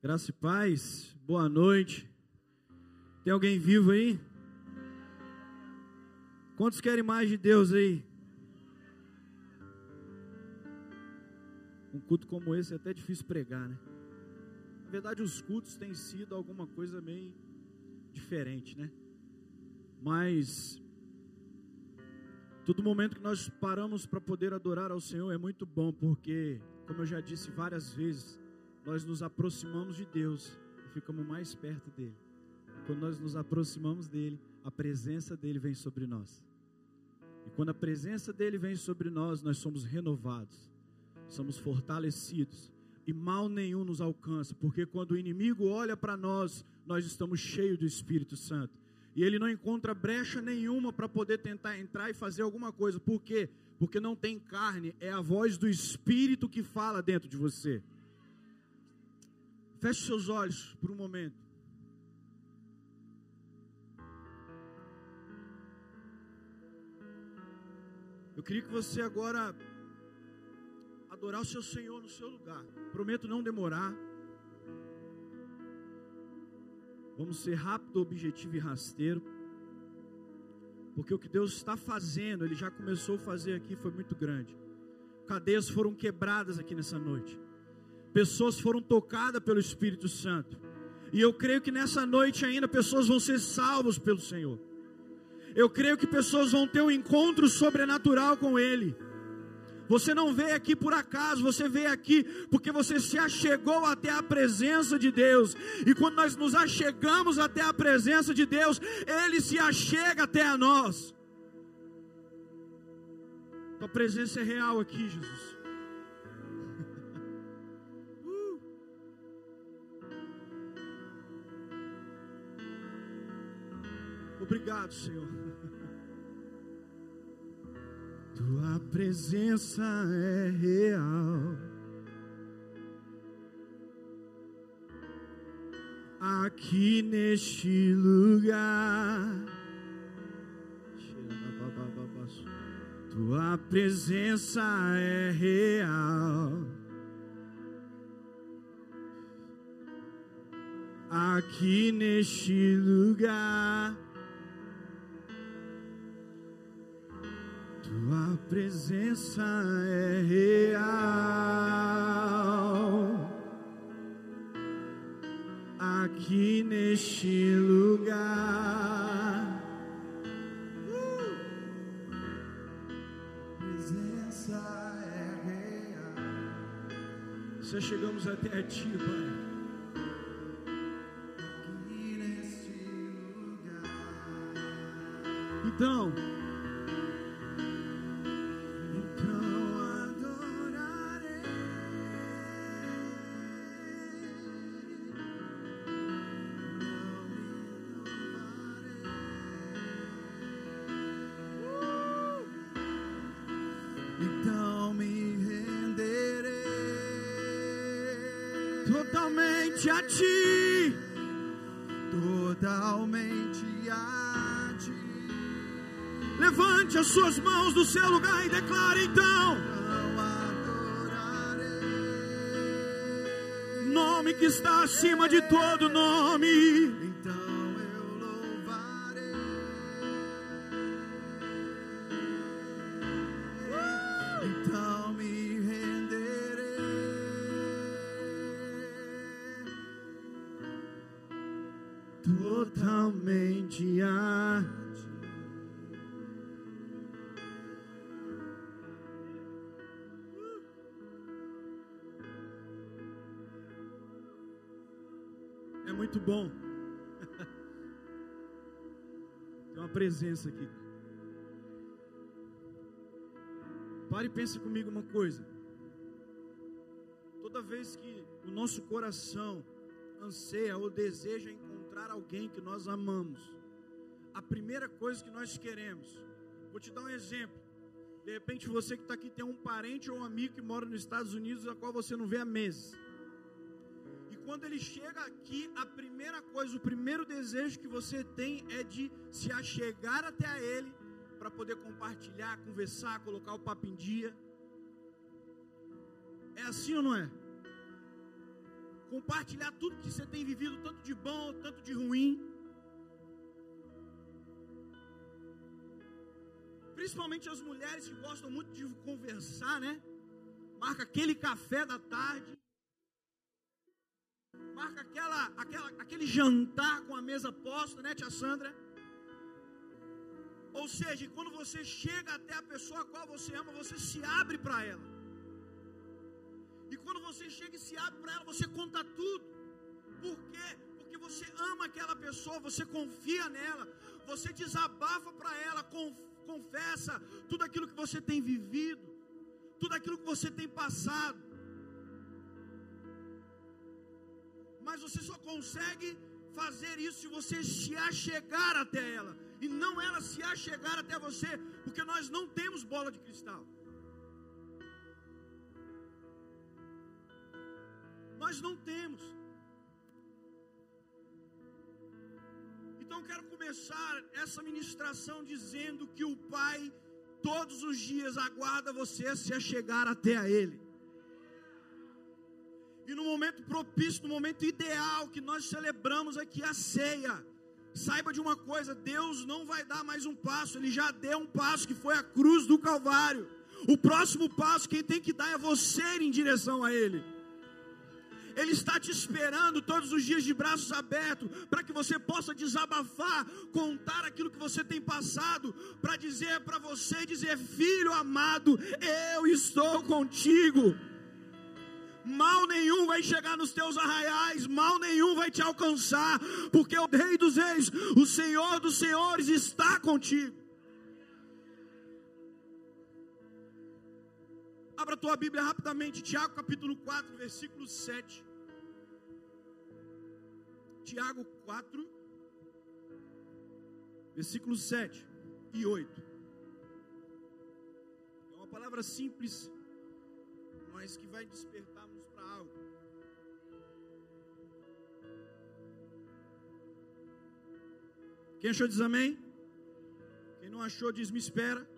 Graça e paz, boa noite. Tem alguém vivo aí? Quantos querem mais de Deus aí? Um culto como esse é até difícil pregar, né? Na verdade, os cultos têm sido alguma coisa meio diferente, né? Mas todo momento que nós paramos para poder adorar ao Senhor é muito bom, porque, como eu já disse várias vezes, nós nos aproximamos de Deus e ficamos mais perto dele. Quando nós nos aproximamos dele, a presença dele vem sobre nós. E quando a presença dele vem sobre nós, nós somos renovados, somos fortalecidos e mal nenhum nos alcança, porque quando o inimigo olha para nós, nós estamos cheios do Espírito Santo. E ele não encontra brecha nenhuma para poder tentar entrar e fazer alguma coisa. Por quê? Porque não tem carne, é a voz do Espírito que fala dentro de você. Feche seus olhos por um momento. Eu queria que você agora adorar o seu Senhor no seu lugar. Prometo não demorar. Vamos ser rápido, objetivo e rasteiro. Porque o que Deus está fazendo, Ele já começou a fazer aqui, foi muito grande. Cadeias foram quebradas aqui nessa noite. Pessoas foram tocadas pelo Espírito Santo. E eu creio que nessa noite ainda pessoas vão ser salvas pelo Senhor. Eu creio que pessoas vão ter um encontro sobrenatural com Ele. Você não veio aqui por acaso, você veio aqui porque você se achegou até a presença de Deus. E quando nós nos achegamos até a presença de Deus, Ele se achega até a nós. Tua presença é real aqui, Jesus. Obrigado, Senhor. Tua presença é real. Aqui neste lugar. Tua presença é real. Aqui neste lugar. Presença é real aqui neste lugar. Uh! Presença é real. Já chegamos até ti, Pai. Aqui neste lugar. Então. Totalmente a ti, totalmente a ti. Levante as suas mãos do seu lugar e declare então. Nome que está acima de todo nome. Muito bom. Tem uma presença aqui. Pare e pense comigo uma coisa. Toda vez que o nosso coração anseia ou deseja encontrar alguém que nós amamos, a primeira coisa que nós queremos, vou te dar um exemplo. De repente você que está aqui tem um parente ou um amigo que mora nos Estados Unidos, a qual você não vê há meses. Quando ele chega aqui, a primeira coisa, o primeiro desejo que você tem é de se achegar até a ele para poder compartilhar, conversar, colocar o papo em dia. É assim ou não é? compartilhar tudo que você tem vivido, tanto de bom, tanto de ruim. Principalmente as mulheres que gostam muito de conversar, né? Marca aquele café da tarde. Marca aquela, aquela, aquele jantar com a mesa posta, né, tia Sandra? Ou seja, quando você chega até a pessoa a qual você ama, você se abre para ela. E quando você chega e se abre para ela, você conta tudo. Por quê? Porque você ama aquela pessoa, você confia nela, você desabafa para ela, confessa tudo aquilo que você tem vivido, tudo aquilo que você tem passado. Mas você só consegue fazer isso se você se achegar até ela e não ela se achegar até você, porque nós não temos bola de cristal. Nós não temos. Então quero começar essa ministração dizendo que o Pai todos os dias aguarda você se achegar até a Ele. E no momento propício, no momento ideal que nós celebramos aqui a ceia, Saiba de uma coisa: Deus não vai dar mais um passo, Ele já deu um passo que foi a cruz do Calvário. O próximo passo, quem tem que dar é você em direção a Ele. Ele está te esperando todos os dias de braços abertos, para que você possa desabafar, contar aquilo que você tem passado, para dizer para você: dizer, filho amado, eu estou contigo mal nenhum vai chegar nos teus arraiais, mal nenhum vai te alcançar, porque o Rei dos Reis, o Senhor dos Senhores está contigo. Abra tua Bíblia rapidamente, Tiago capítulo 4, versículo 7. Tiago 4, versículo 7 e 8. É uma palavra simples, mas que vai despertar Quem achou diz amém? Quem não achou diz me espera.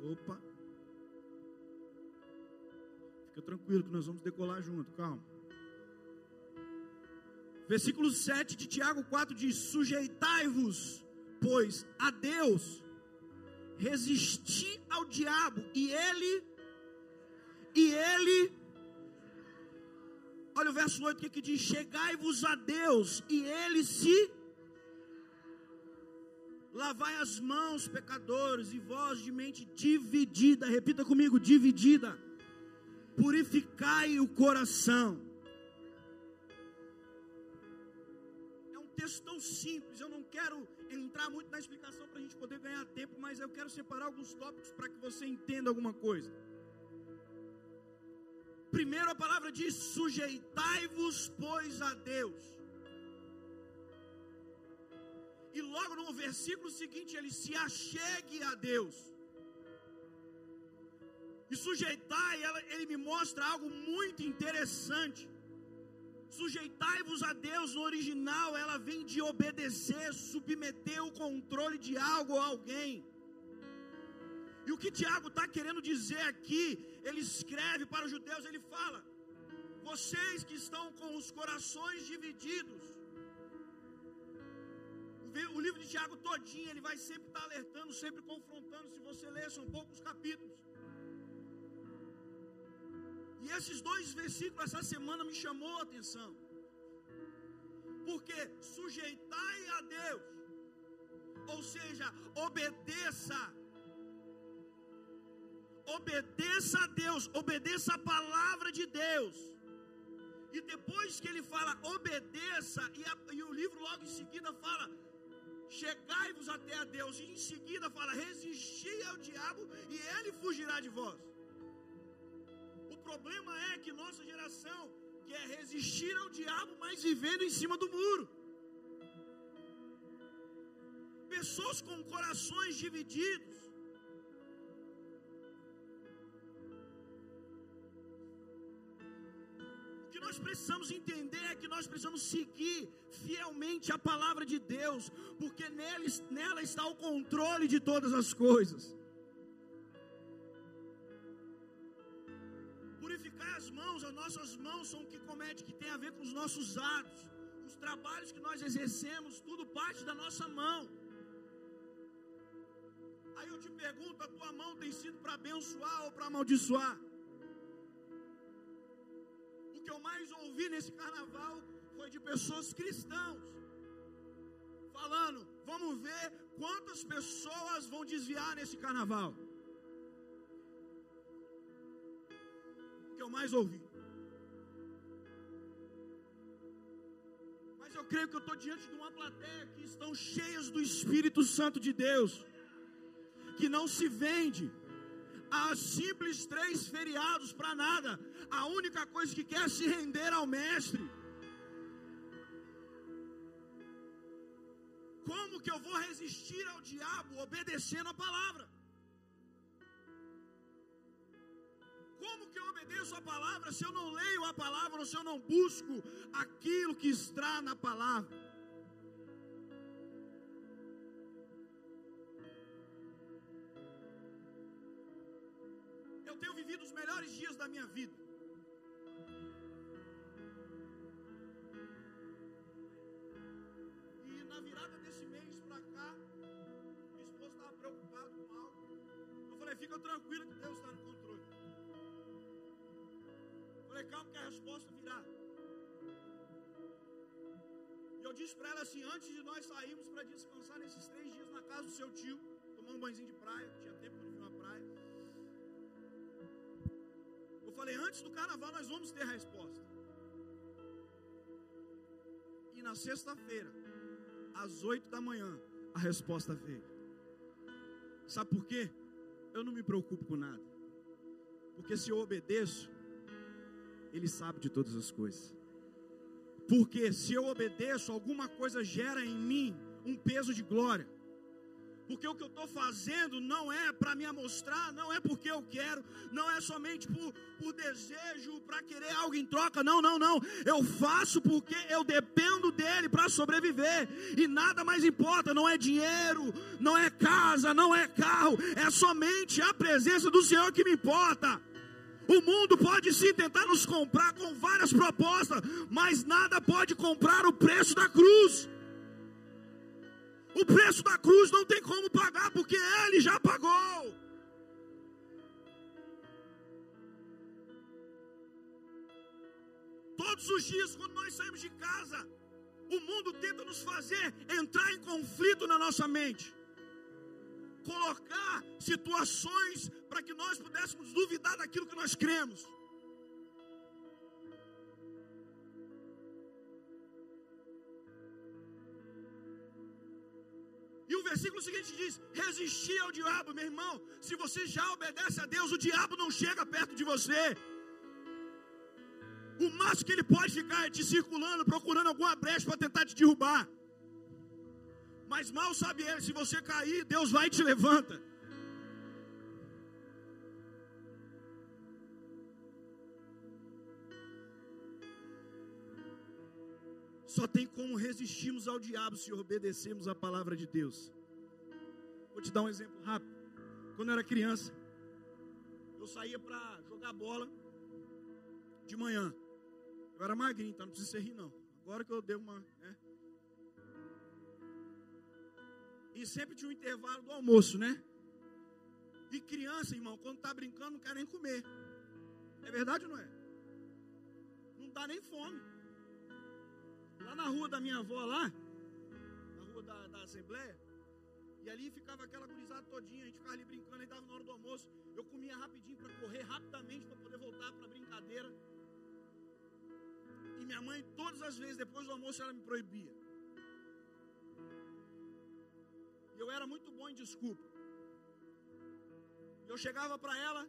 Opa. Fica tranquilo que nós vamos decolar junto, calma. Versículo 7 de Tiago 4 diz: Sujeitai-vos, pois, a Deus, resisti ao diabo, e ele, e ele, olha o verso 8 que, que diz: Chegai-vos a Deus, e ele se Lavai as mãos, pecadores, e vós de mente dividida, repita comigo: dividida. Purificai o coração. É um texto tão simples, eu não quero entrar muito na explicação para a gente poder ganhar tempo, mas eu quero separar alguns tópicos para que você entenda alguma coisa. Primeiro a palavra diz: sujeitai-vos, pois, a Deus. E logo no versículo seguinte, ele se achegue a Deus. E sujeitar, ele me mostra algo muito interessante. Sujeitai-vos a Deus, no original, ela vem de obedecer, submeter o controle de algo ou alguém. E o que Tiago está querendo dizer aqui, ele escreve para os judeus, ele fala: vocês que estão com os corações divididos, o livro de Tiago todinho, ele vai sempre estar alertando, sempre confrontando. Se você ler, são poucos capítulos. E esses dois versículos essa semana me chamou a atenção. Porque sujeitai a Deus, ou seja, obedeça. Obedeça a Deus, obedeça a palavra de Deus. E depois que ele fala obedeça, e, a, e o livro logo em seguida fala chegai-vos até a Deus, e em seguida fala: resisti ao diabo e ele fugirá de vós. O problema é que nossa geração quer resistir ao diabo, mas vivendo em cima do muro. Pessoas com corações divididos, nós precisamos entender é que nós precisamos seguir fielmente a palavra de Deus, porque nela, nela está o controle de todas as coisas. Purificar as mãos, a nossas mãos são o que comete, que tem a ver com os nossos atos. Os trabalhos que nós exercemos, tudo parte da nossa mão. Aí eu te pergunto: a tua mão tem sido para abençoar ou para amaldiçoar? O que eu mais ouvi nesse carnaval foi de pessoas cristãos falando: vamos ver quantas pessoas vão desviar nesse carnaval. O que eu mais ouvi. Mas eu creio que eu estou diante de uma plateia que estão cheias do Espírito Santo de Deus, que não se vende a simples três feriados para nada. A única coisa que quer é se render ao Mestre. Resistir ao diabo obedecendo a palavra? Como que eu obedeço a palavra se eu não leio a palavra ou se eu não busco aquilo que está na palavra? Disse para ela assim, antes de nós sairmos para descansar nesses três dias na casa do seu tio, tomar um banhozinho de praia, tinha tempo que não fui na praia. Eu falei, antes do carnaval nós vamos ter a resposta. E na sexta-feira, às oito da manhã, a resposta veio. Sabe por quê? eu não me preocupo com nada. Porque se eu obedeço, Ele sabe de todas as coisas. Porque se eu obedeço, alguma coisa gera em mim um peso de glória. Porque o que eu estou fazendo não é para me amostrar, não é porque eu quero, não é somente por, por desejo, para querer algo em troca, não, não, não. Eu faço porque eu dependo dele para sobreviver, e nada mais importa, não é dinheiro, não é casa, não é carro, é somente a presença do Senhor que me importa. O mundo pode sim tentar nos comprar com várias propostas, mas nada pode comprar o preço da cruz. O preço da cruz não tem como pagar, porque Ele já pagou. Todos os dias, quando nós saímos de casa, o mundo tenta nos fazer entrar em conflito na nossa mente, colocar situações para que nós pudéssemos duvidar daquilo que nós cremos. E o versículo seguinte diz: resistir ao diabo, meu irmão. Se você já obedece a Deus, o diabo não chega perto de você. O máximo que ele pode ficar é te circulando, procurando alguma brecha para tentar te derrubar. Mas mal sabe ele, se você cair, Deus vai e te levanta. Só tem como resistirmos ao diabo se obedecermos a palavra de Deus. Vou te dar um exemplo rápido. Quando eu era criança, eu saía para jogar bola de manhã. Eu era magrinho, então não precisa rir não. Agora que eu dei uma. Né? E sempre tinha um intervalo do almoço, né? E criança, irmão, quando tá brincando, não quer nem comer. É verdade ou não é? Não dá nem fome. Lá na rua da minha avó, lá, na rua da, da Assembleia, e ali ficava aquela gurizada todinha, a gente ficava ali brincando, aí estava na hora do almoço. Eu comia rapidinho para correr rapidamente para poder voltar para a brincadeira. E minha mãe, todas as vezes, depois do almoço, ela me proibia. Eu era muito bom em desculpa. Eu chegava para ela,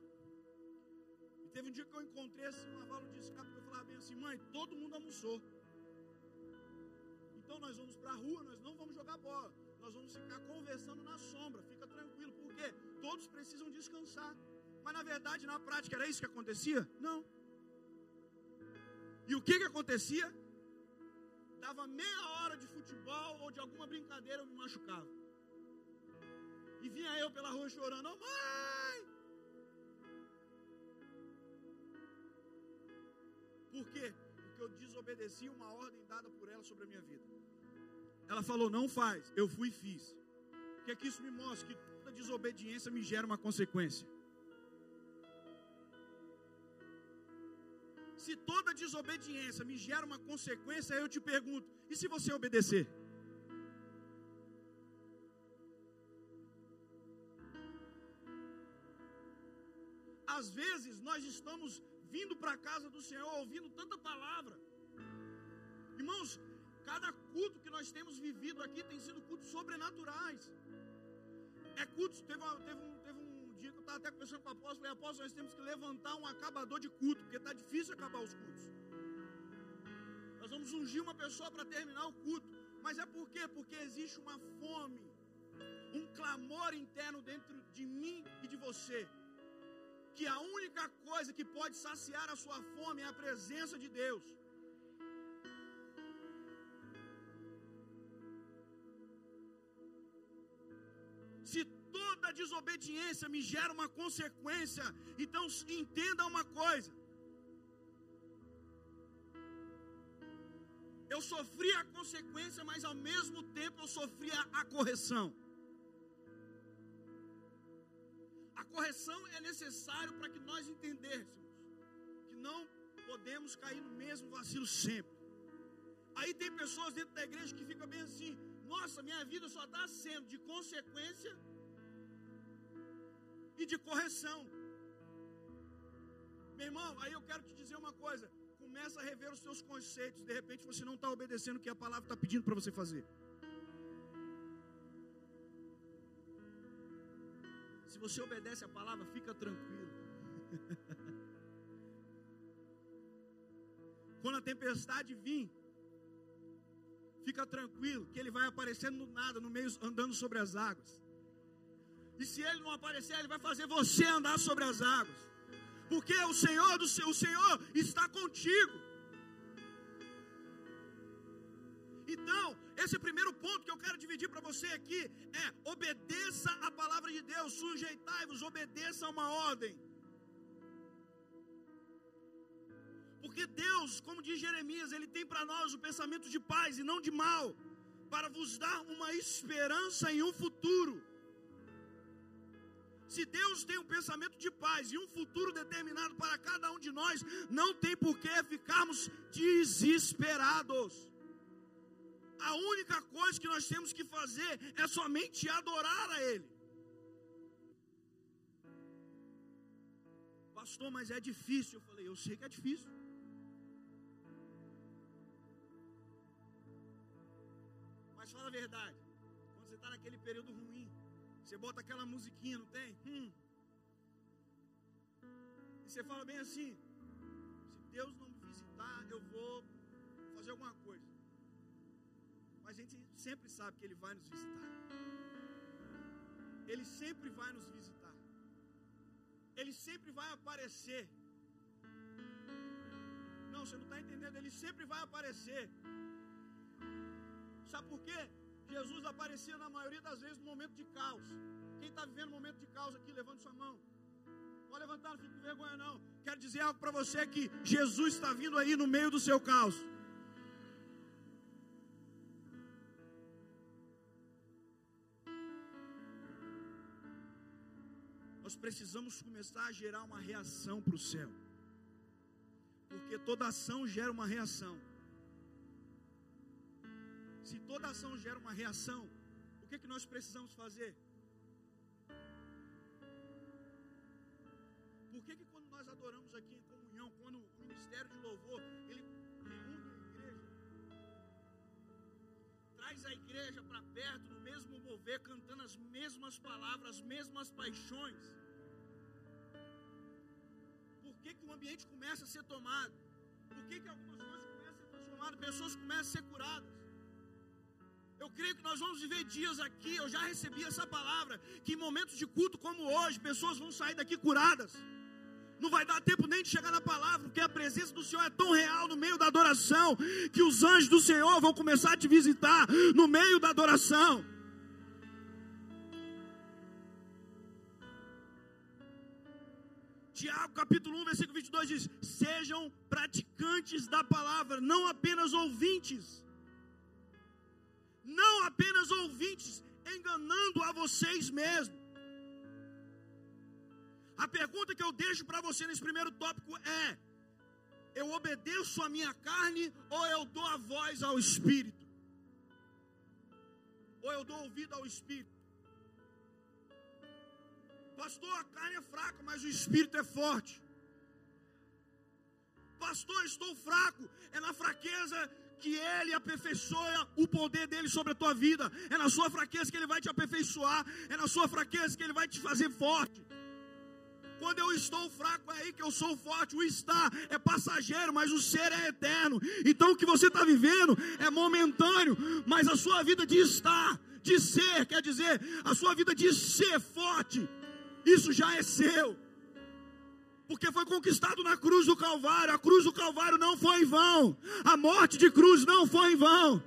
e teve um dia que eu encontrei assim, uma vala de escape, que eu falava bem assim, mãe, todo mundo almoçou. Então nós vamos para a rua, nós não vamos jogar bola. Nós vamos ficar conversando na sombra. Fica tranquilo, porque todos precisam descansar. Mas na verdade, na prática, era isso que acontecia? Não. E o que que acontecia? Dava meia hora de futebol ou de alguma brincadeira, eu me machucava. E vinha eu pela rua chorando, oh, mãe! Por quê? Porque eu desobedeci uma ordem dada por ela sobre a minha vida. Ela falou: não faz. Eu fui e fiz. O que é que isso me mostra? Que toda desobediência me gera uma consequência. Se toda desobediência me gera uma consequência, eu te pergunto: e se você obedecer? Às vezes nós estamos vindo para a casa do Senhor ouvindo tanta palavra. Irmãos, cada culto que nós temos vivido aqui tem sido cultos sobrenaturais. É cultos, teve, uma, teve, um, teve um dia que eu estava até conversando com o apóstolo, falei, apóstolo, nós temos que levantar um acabador de culto, porque está difícil acabar os cultos. Nós vamos ungir uma pessoa para terminar o culto. Mas é por quê? Porque existe uma fome, um clamor interno dentro de mim e de você que a única coisa que pode saciar a sua fome é a presença de Deus. Se toda desobediência me gera uma consequência, então entenda uma coisa. Eu sofri a consequência, mas ao mesmo tempo eu sofri a correção. É necessário para que nós entendêssemos que não podemos cair no mesmo vacilo sempre. Aí tem pessoas dentro da igreja que ficam bem assim: nossa, minha vida só está sendo de consequência e de correção. Meu irmão, aí eu quero te dizer uma coisa: começa a rever os seus conceitos. De repente você não está obedecendo o que a palavra está pedindo para você fazer. Se você obedece a palavra, fica tranquilo. Quando a tempestade vir, fica tranquilo, que ele vai aparecendo no nada, no meio, andando sobre as águas. E se ele não aparecer, ele vai fazer você andar sobre as águas. Porque o Senhor do seu, o Senhor está contigo. Então, esse primeiro ponto que eu quero dividir para você aqui é: obedeça a palavra de Deus, sujeitai-vos, obedeça a uma ordem. Porque Deus, como diz Jeremias, Ele tem para nós o pensamento de paz e não de mal, para vos dar uma esperança em um futuro. Se Deus tem um pensamento de paz e um futuro determinado para cada um de nós, não tem por que ficarmos desesperados. A única coisa que nós temos que fazer é somente adorar a Ele. Pastor, mas é difícil. Eu falei, eu sei que é difícil. Mas fala a verdade. Quando você está naquele período ruim, você bota aquela musiquinha, não tem? Hum. E você fala bem assim: se Deus não me visitar, eu vou fazer alguma coisa a gente sempre sabe que Ele vai nos visitar. Ele sempre vai nos visitar. Ele sempre vai aparecer. Não, você não está entendendo. Ele sempre vai aparecer. Sabe por quê? Jesus aparecia na maioria das vezes no momento de caos. Quem está vivendo um momento de caos aqui, levante sua mão. Pode levantar, não fique com vergonha, não. Quero dizer algo para você que Jesus está vindo aí no meio do seu caos. Precisamos começar a gerar uma reação para o céu. Porque toda ação gera uma reação. Se toda ação gera uma reação, o que, que nós precisamos fazer? Por que, que quando nós adoramos aqui em comunhão, quando o ministério de louvor, ele reúne a igreja, traz a igreja para perto, no mesmo mover, cantando as mesmas palavras, as mesmas paixões, que, que o ambiente começa a ser tomado? Por que, que algumas coisas começam a ser transformadas? Pessoas começam a ser curadas. Eu creio que nós vamos viver dias aqui. Eu já recebi essa palavra. Que em momentos de culto como hoje, pessoas vão sair daqui curadas. Não vai dar tempo nem de chegar na palavra, porque a presença do Senhor é tão real no meio da adoração, que os anjos do Senhor vão começar a te visitar no meio da adoração. Tiago capítulo 1, versículo 22 diz: Sejam praticantes da palavra, não apenas ouvintes. Não apenas ouvintes, enganando a vocês mesmos. A pergunta que eu deixo para você nesse primeiro tópico é: eu obedeço a minha carne ou eu dou a voz ao Espírito? Ou eu dou ouvido ao Espírito? Pastor, a carne é fraca, mas o Espírito é forte. Pastor, estou fraco. É na fraqueza que Ele aperfeiçoa o poder dele sobre a tua vida. É na sua fraqueza que Ele vai te aperfeiçoar. É na sua fraqueza que Ele vai te fazer forte. Quando eu estou fraco, é aí que eu sou forte. O estar é passageiro, mas o ser é eterno. Então o que você está vivendo é momentâneo, mas a sua vida de estar, de ser, quer dizer, a sua vida de ser forte, isso já é seu. Porque foi conquistado na cruz do Calvário. A cruz do Calvário não foi em vão. A morte de cruz não foi em vão.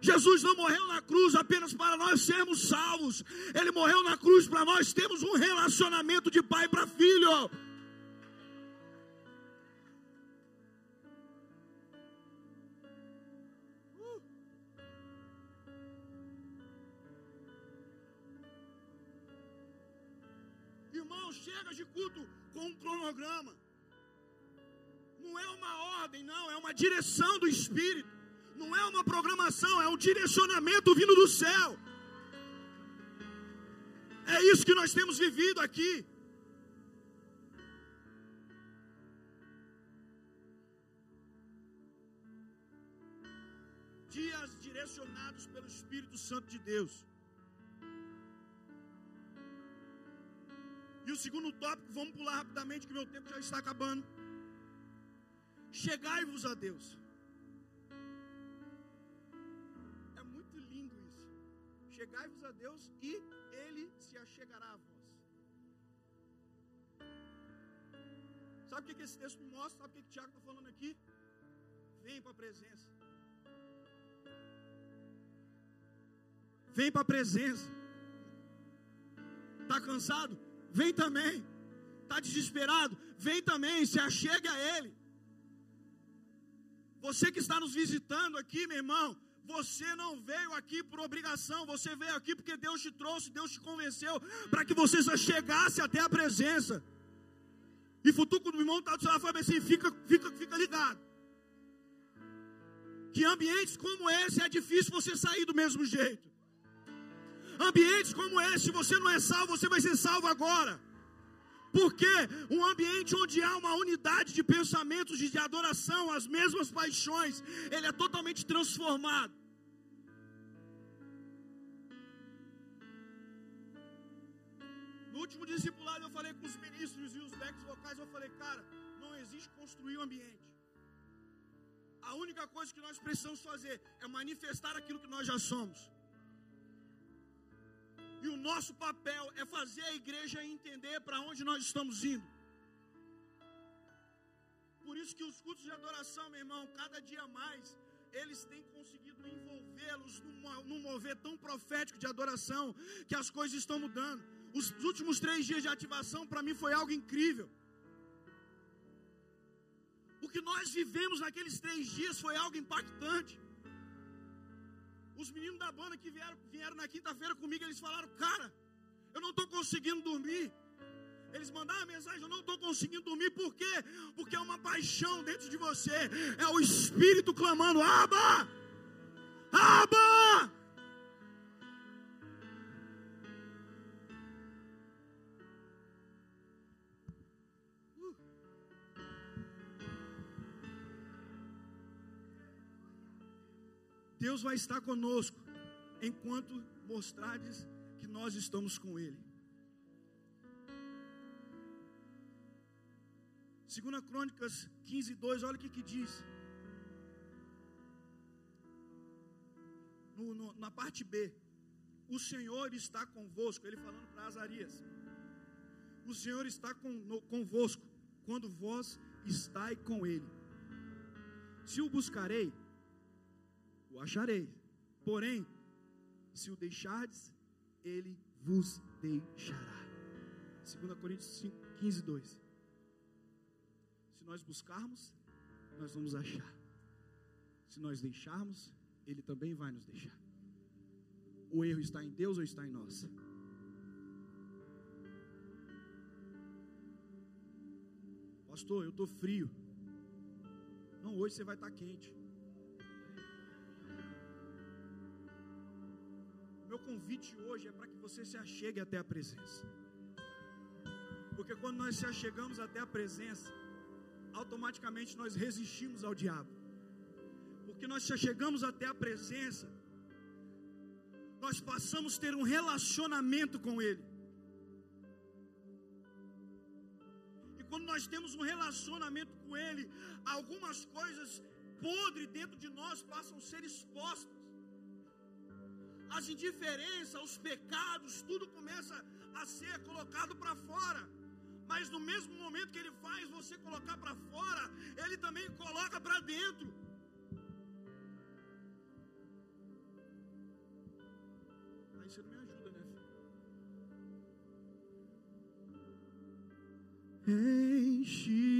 Jesus não morreu na cruz apenas para nós sermos salvos. Ele morreu na cruz para nós termos um relacionamento de pai para filho. Não é uma ordem, não, é uma direção do Espírito. Não é uma programação, é um direcionamento vindo do céu. É isso que nós temos vivido aqui. Dias direcionados pelo Espírito Santo de Deus. E o segundo tópico, vamos pular rapidamente, que meu tempo já está acabando. Chegai-vos a Deus. Chegai-vos a Deus e Ele se achegará a vós. Sabe o que, que esse texto mostra? Sabe o que, que Tiago está falando aqui? Vem para a presença. Vem para a presença. Está cansado? Vem também. Está desesperado? Vem também. Se achegue a Ele. Você que está nos visitando aqui, meu irmão, você não veio aqui por obrigação, você veio aqui porque Deus te trouxe, Deus te convenceu, para que você só chegasse até a presença. E Futuco do irmão está do celular falou assim: fica, fica, fica ligado. Que ambientes como esse é difícil você sair do mesmo jeito. Ambientes como esse, se você não é salvo, você vai ser salvo agora. Porque um ambiente onde há uma unidade de pensamentos, de adoração, as mesmas paixões, ele é totalmente transformado. último discipulado eu falei com os ministros e os backs vocais, eu falei, cara, não existe construir um ambiente. A única coisa que nós precisamos fazer é manifestar aquilo que nós já somos. E o nosso papel é fazer a igreja entender para onde nós estamos indo. Por isso que os cultos de adoração, meu irmão, cada dia mais, eles têm conseguido envolvê-los num, mover tão profético de adoração, que as coisas estão mudando. Os últimos três dias de ativação para mim foi algo incrível. O que nós vivemos naqueles três dias foi algo impactante. Os meninos da banda que vieram, vieram na quinta-feira comigo, eles falaram: Cara, eu não estou conseguindo dormir. Eles mandaram a mensagem: Eu não estou conseguindo dormir. Por quê? Porque é uma paixão dentro de você. É o Espírito clamando: Aba! Aba! Deus vai estar conosco enquanto mostrardes que nós estamos com Ele. Segunda Crônicas 15, 2, olha o que, que diz. No, no, na parte B, o Senhor está convosco, ele falando para Azarias. O Senhor está com, no, convosco quando vós estáis com Ele. Se o buscarei, o acharei. Porém, se o deixardes, ele vos deixará. 2 Coríntios 5, 15, 2. Se nós buscarmos, nós vamos achar. Se nós deixarmos, Ele também vai nos deixar. O erro está em Deus ou está em nós? Pastor, eu estou frio. Não, hoje você vai estar quente. Convite hoje é para que você se achegue até a presença. Porque quando nós se achegamos até a presença, automaticamente nós resistimos ao diabo. Porque nós se achegamos até a presença, nós passamos a ter um relacionamento com Ele. E quando nós temos um relacionamento com Ele, algumas coisas podres dentro de nós passam a ser expostas. As indiferenças, os pecados, tudo começa a ser colocado para fora. Mas no mesmo momento que ele faz você colocar para fora, ele também coloca para dentro. Aí você não me ajuda, né, filho? Enche-me,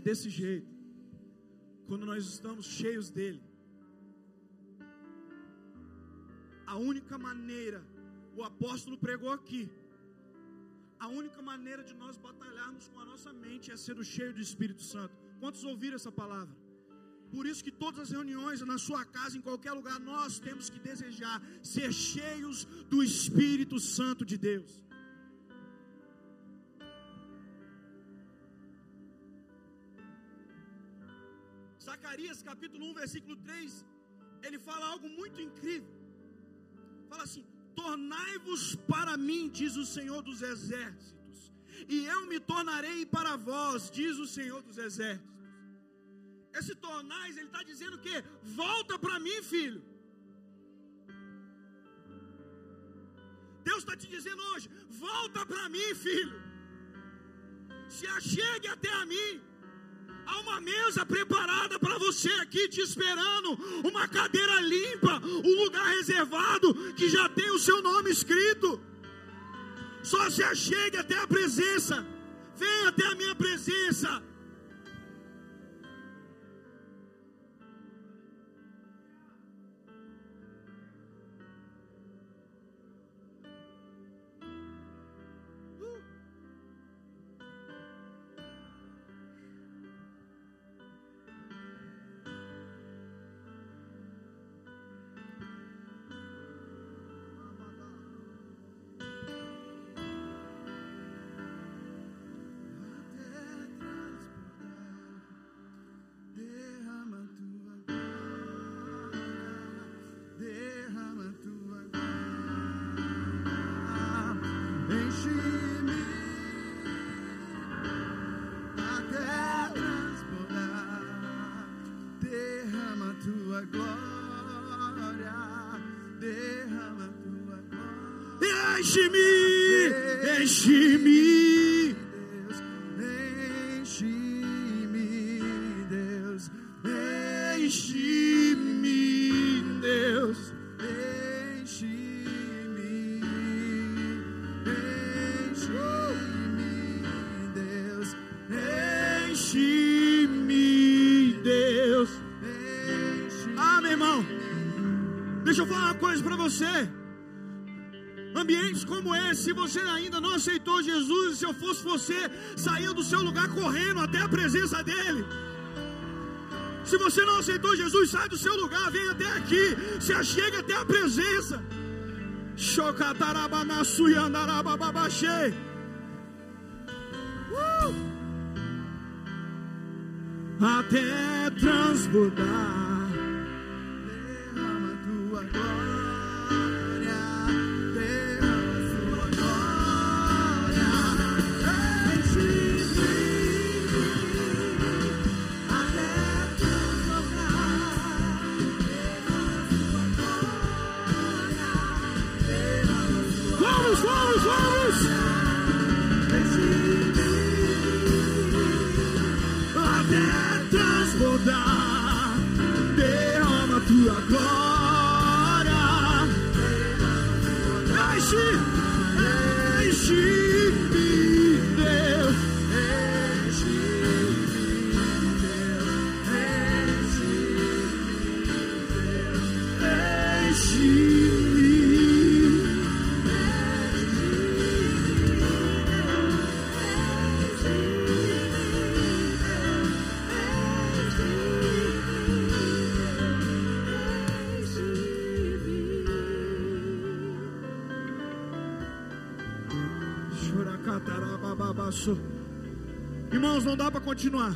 É desse jeito quando nós estamos cheios dele. A única maneira, o apóstolo pregou aqui, a única maneira de nós batalharmos com a nossa mente é sendo cheio do Espírito Santo. Quantos ouviram essa palavra? Por isso que todas as reuniões, na sua casa, em qualquer lugar, nós temos que desejar ser cheios do Espírito Santo de Deus. Capítulo 1, versículo 3, ele fala algo muito incrível. Fala assim: Tornai-vos para mim, diz o Senhor dos exércitos, e eu me tornarei para vós, diz o Senhor dos exércitos. Esse tornais, ele está dizendo que volta para mim, filho. Deus está te dizendo hoje: volta para mim, filho. Se achegue até a mim. Há uma mesa preparada para você aqui te esperando, uma cadeira limpa, um lugar reservado que já tem o seu nome escrito. Só se achegue até a presença. Venha até a minha presença. Jimmy. Ambientes como esse, se você ainda não aceitou Jesus, se eu fosse você, saia do seu lugar correndo até a presença dEle. Se você não aceitou Jesus, sai do seu lugar, vem até aqui, se achegue até a presença. Uh! Até transbordar. Não dá para continuar.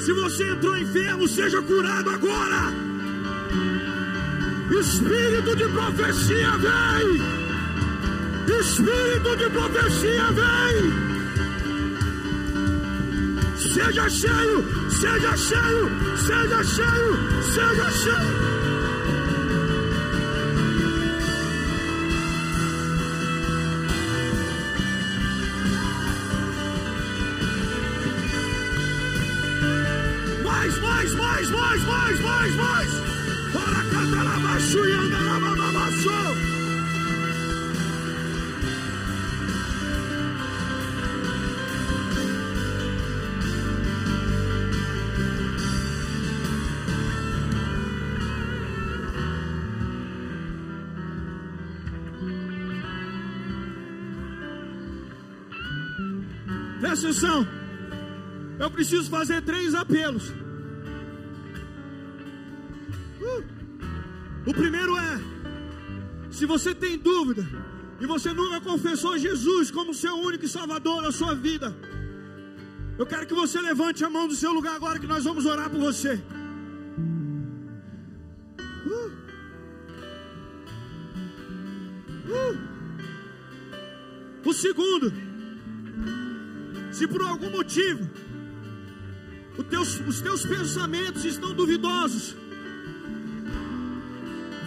Se você entrou enfermo, seja curado agora. Espírito de profecia vem. Espírito de profecia vem. Seja cheio, seja cheio, seja cheio, seja cheio. Presta atenção. Eu preciso fazer três apelos. Uh. O primeiro é: se você tem dúvida e você nunca confessou Jesus como seu único salvador na sua vida, eu quero que você levante a mão do seu lugar agora que nós vamos orar por você. Uh. Uh. O segundo, se por algum motivo os teus, os teus pensamentos estão duvidosos,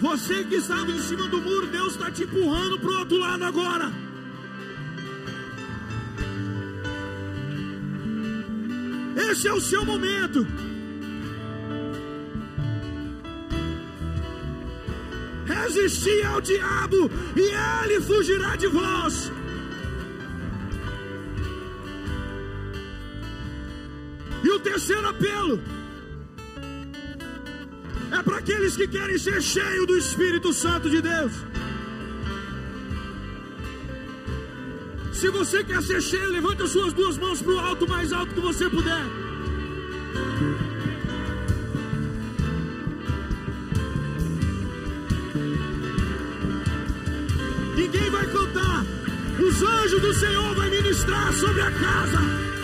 você que estava em cima do muro, Deus está te empurrando para o outro lado agora. Esse é o seu momento. Resistir ao diabo e ele fugirá de vós. E o terceiro apelo é para aqueles que querem ser cheios do Espírito Santo de Deus. Se você quer ser cheio, levante as suas duas mãos para o alto, mais alto que você puder. Ninguém vai cantar. Os anjos do Senhor vão ministrar sobre a casa.